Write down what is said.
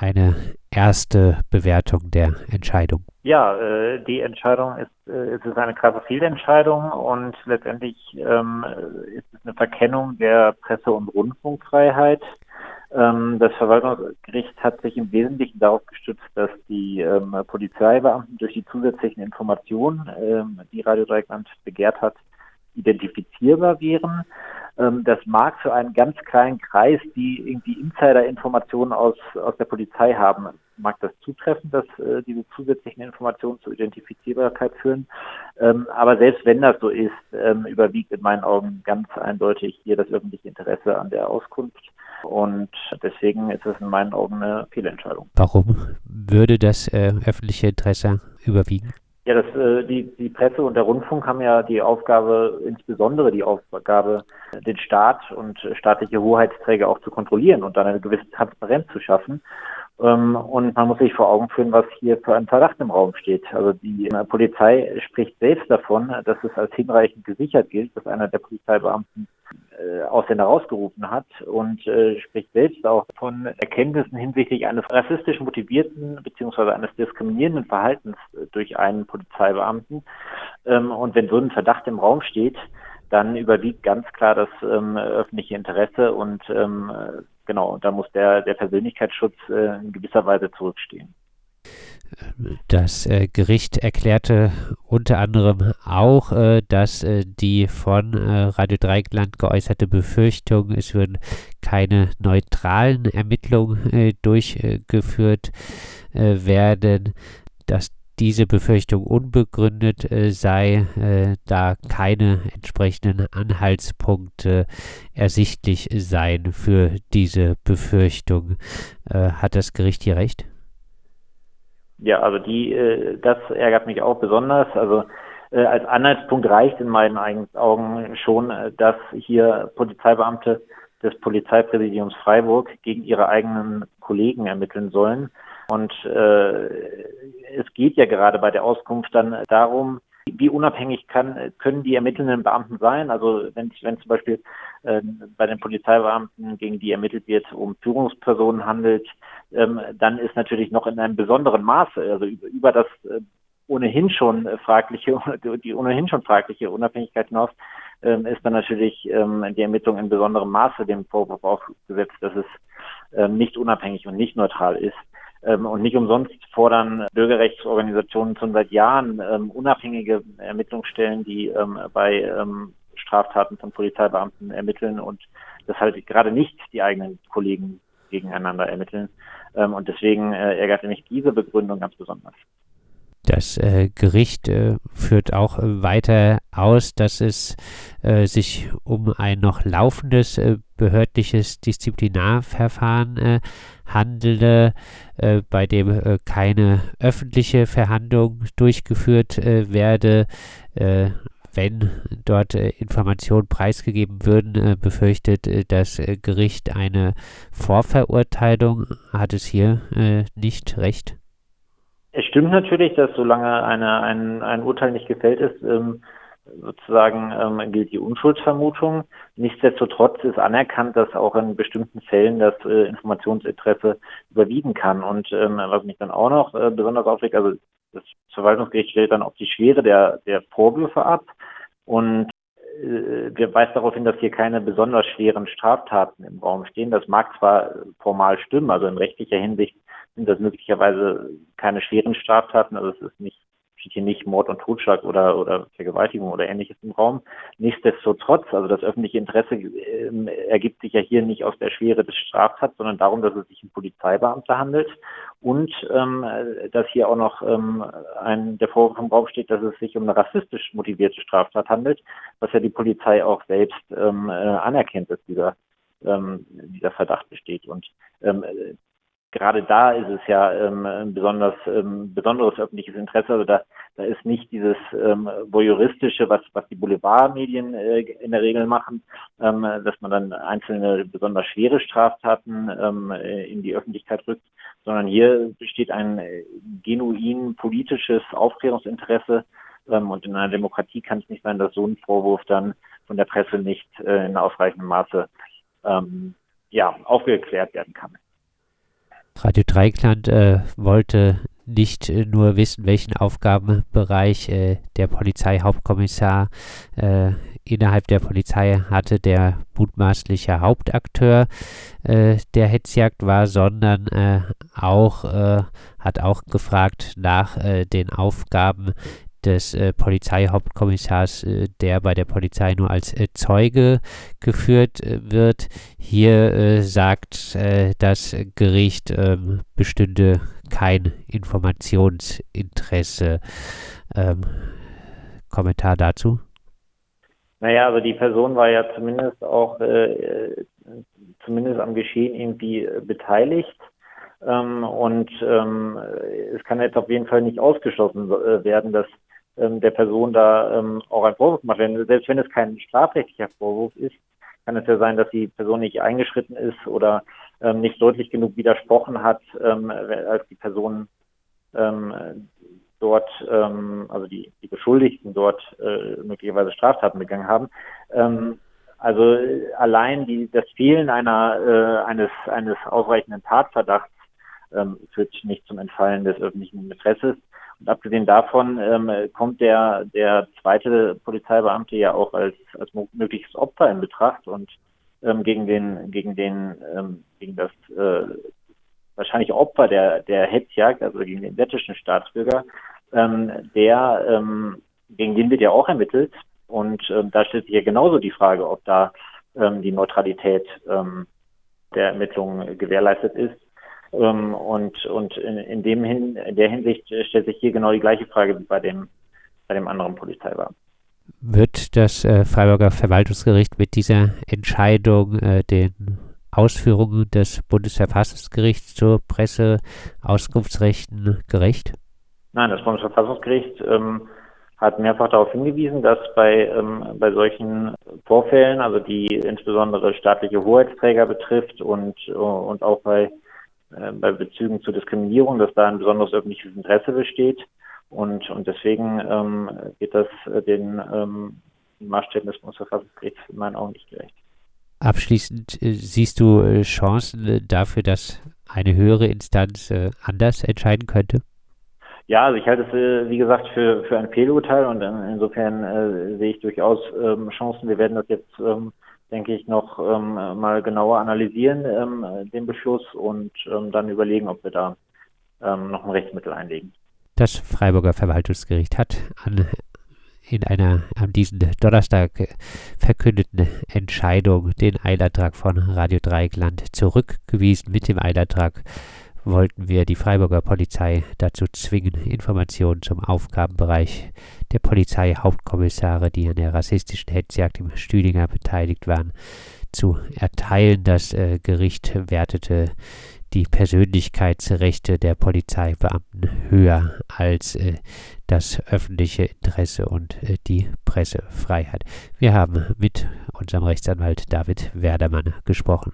eine erste Bewertung der Entscheidung? Ja, äh, die Entscheidung ist, äh, es ist eine krasse Fehlentscheidung und letztendlich ähm, ist es eine Verkennung der Presse- und Rundfunkfreiheit. Ähm, das Verwaltungsgericht hat sich im Wesentlichen darauf gestützt, dass die ähm, Polizeibeamten durch die zusätzlichen Informationen, ähm, die Radio Dreieckland begehrt hat, identifizierbar wären. Ähm, das mag für einen ganz kleinen Kreis, die irgendwie Insider-Informationen aus, aus der Polizei haben, mag das zutreffen, dass äh, diese zusätzlichen Informationen zur Identifizierbarkeit führen. Ähm, aber selbst wenn das so ist, ähm, überwiegt in meinen Augen ganz eindeutig hier das öffentliche Interesse an der Auskunft. Und deswegen ist es in meinen Augen eine Fehlentscheidung. Warum würde das äh, öffentliche Interesse überwiegen? Ja, das, äh, die, die Presse und der Rundfunk haben ja die Aufgabe, insbesondere die Aufgabe, den Staat und staatliche Hoheitsträger auch zu kontrollieren und dann eine gewisse Transparenz zu schaffen. Ähm, und man muss sich vor Augen führen, was hier für ein Verdacht im Raum steht. Also die äh, Polizei spricht selbst davon, dass es als hinreichend gesichert gilt, dass einer der Polizeibeamten äh, Ausländer rausgerufen hat und äh, spricht selbst auch von Erkenntnissen hinsichtlich eines rassistisch motivierten beziehungsweise eines diskriminierenden Verhaltens durch einen Polizeibeamten. Ähm, und wenn so ein Verdacht im Raum steht, dann überwiegt ganz klar das ähm, öffentliche Interesse und ähm, genau, da muss der, der Persönlichkeitsschutz äh, in gewisser Weise zurückstehen. Das äh, Gericht erklärte unter anderem auch, äh, dass äh, die von äh, Radio Dreieckland geäußerte Befürchtung, es würden keine neutralen Ermittlungen äh, durchgeführt äh, werden, dass diese Befürchtung unbegründet äh, sei, äh, da keine entsprechenden Anhaltspunkte ersichtlich seien für diese Befürchtung. Äh, hat das Gericht hier recht? Ja, also die, äh, das ärgert mich auch besonders. Also äh, als Anhaltspunkt reicht in meinen Augen schon, dass hier Polizeibeamte des Polizeipräsidiums Freiburg gegen ihre eigenen Kollegen ermitteln sollen. Und äh, es geht ja gerade bei der Auskunft dann darum, wie unabhängig kann, können die ermittelnden Beamten sein? Also wenn, wenn zum Beispiel äh, bei den Polizeibeamten, gegen die ermittelt wird, um Führungspersonen handelt, ähm, dann ist natürlich noch in einem besonderen Maße, also über, über das äh, ohnehin schon fragliche, die ohnehin schon fragliche Unabhängigkeit hinaus, ähm, ist dann natürlich ähm, die Ermittlung in besonderem Maße dem Vorwurf aufgesetzt, dass es ähm, nicht unabhängig und nicht neutral ist. Ähm, und nicht umsonst fordern Bürgerrechtsorganisationen schon seit Jahren ähm, unabhängige Ermittlungsstellen, die ähm, bei Straftaten von Polizeibeamten ermitteln und das halt gerade nicht die eigenen Kollegen gegeneinander ermitteln. Und deswegen äh, ärgerte mich diese Begründung ganz besonders. Das äh, Gericht äh, führt auch äh, weiter aus, dass es äh, sich um ein noch laufendes äh, behördliches Disziplinarverfahren äh, handele, bei dem keine öffentliche Verhandlung durchgeführt werde. wenn dort Informationen preisgegeben würden, befürchtet das Gericht eine Vorverurteilung. Hat es hier nicht recht? Es stimmt natürlich, dass solange eine, ein, ein Urteil nicht gefällt ist, ähm, sozusagen ähm, gilt die Unschuldsvermutung. Nichtsdestotrotz ist anerkannt, dass auch in bestimmten Fällen das äh, Informationsinteresse überwiegen kann. Und ähm, was mich dann auch noch äh, besonders aufregt, also das Verwaltungsgericht stellt dann auf die Schwere der, der Vorwürfe ab und äh, weisen darauf hin, dass hier keine besonders schweren Straftaten im Raum stehen. Das mag zwar formal stimmen, also in rechtlicher Hinsicht sind das möglicherweise keine schweren Straftaten, also es ist nicht steht hier nicht Mord und Totschlag oder, oder Vergewaltigung oder ähnliches im Raum. Nichtsdestotrotz, also das öffentliche Interesse äh, ergibt sich ja hier nicht aus der Schwere des Straftats, sondern darum, dass es sich um Polizeibeamte handelt und ähm, dass hier auch noch ähm, ein, der Vorwurf im Raum steht, dass es sich um eine rassistisch motivierte Straftat handelt, was ja die Polizei auch selbst ähm, äh, anerkennt, dass dieser ähm, dieser Verdacht besteht. Und ähm, gerade da ist es ja ähm, ein besonders ähm, besonderes öffentliches Interesse. Also da, da ist nicht dieses ähm, voyeuristische, was was die Boulevardmedien äh, in der Regel machen, ähm, dass man dann einzelne besonders schwere Straftaten ähm, in die Öffentlichkeit rückt, sondern hier besteht ein äh, genuin politisches Aufklärungsinteresse. Ähm, und in einer Demokratie kann es nicht sein, dass so ein Vorwurf dann von der Presse nicht äh, in ausreichendem Maße ähm, ja, aufgeklärt werden kann. Radio Dreikland äh, wollte nicht äh, nur wissen, welchen Aufgabenbereich äh, der Polizeihauptkommissar äh, innerhalb der Polizei hatte, der mutmaßliche Hauptakteur äh, der Hetzjagd war, sondern auch hat auch gefragt nach den Aufgaben des äh, Polizeihauptkommissars, äh, der bei der Polizei nur als äh, Zeuge geführt äh, wird. Hier äh, sagt äh, das Gericht, ähm, bestünde kein Informationsinteresse. Ähm, Kommentar dazu? Naja, also die Person war ja zumindest auch zumindest am Geschehen irgendwie beteiligt. Ähm, und ähm, es kann jetzt auf jeden Fall nicht ausgeschlossen werden, dass ähm, der Person da ähm, auch ein Vorwurf macht. Denn selbst wenn es kein strafrechtlicher Vorwurf ist, kann es ja sein, dass die Person nicht eingeschritten ist oder ähm, nicht deutlich genug widersprochen hat, ähm, als die Person ähm, dort, ähm, also die, die Beschuldigten dort äh, möglicherweise Straftaten begangen haben. Ähm, also allein die, das Fehlen einer, äh, eines, eines ausreichenden Tatverdachts ähm, führt nicht zum Entfallen des öffentlichen Interesses. Und abgesehen davon ähm, kommt der, der zweite Polizeibeamte ja auch als, als mögliches Opfer in Betracht und ähm, gegen den, gegen den, ähm, gegen das äh, wahrscheinlich Opfer der, der Hetzjagd, also gegen den lettischen Staatsbürger, ähm, der, ähm, gegen den wird ja auch ermittelt. Und ähm, da stellt sich ja genauso die Frage, ob da die Neutralität der Ermittlungen gewährleistet ist. Ähm, und und in, in, dem Hin, in der Hinsicht stellt sich hier genau die gleiche Frage wie bei dem, bei dem anderen Polizeibeamten. Wird das äh, Freiburger Verwaltungsgericht mit dieser Entscheidung äh, den Ausführungen des Bundesverfassungsgerichts zur Presseauskunftsrechten gerecht? Nein, das Bundesverfassungsgericht ähm, hat mehrfach darauf hingewiesen, dass bei, ähm, bei solchen Vorfällen, also die insbesondere staatliche Hoheitsträger betrifft und, und auch bei äh, bei Bezügen zu Diskriminierung, dass da ein besonderes öffentliches Interesse besteht. Und, und deswegen ähm, geht das äh, den ähm, Maßstäben des Bundesverfassungsgerichts in meinen Augen nicht gerecht. Abschließend äh, siehst du äh, Chancen dafür, dass eine höhere Instanz anders entscheiden könnte? Ja, also ich halte es, wie gesagt, für, für ein Fehlurteil und insofern sehe ich durchaus ähm, Chancen. Wir werden das jetzt ähm, denke ich, noch ähm, mal genauer analysieren, ähm, den Beschluss und ähm, dann überlegen, ob wir da ähm, noch ein Rechtsmittel einlegen. Das Freiburger Verwaltungsgericht hat an, in einer an diesem Donnerstag verkündeten Entscheidung den Eilantrag von Radio Dreieckland zurückgewiesen. Mit dem Eilantrag wollten wir die Freiburger Polizei dazu zwingen, Informationen zum Aufgabenbereich der Polizeihauptkommissare, die an der rassistischen Hetzjagd im Stüdinger beteiligt waren, zu erteilen. Das äh, Gericht wertete die Persönlichkeitsrechte der Polizeibeamten höher als äh, das öffentliche Interesse und äh, die Pressefreiheit. Wir haben mit unserem Rechtsanwalt David Werdermann gesprochen.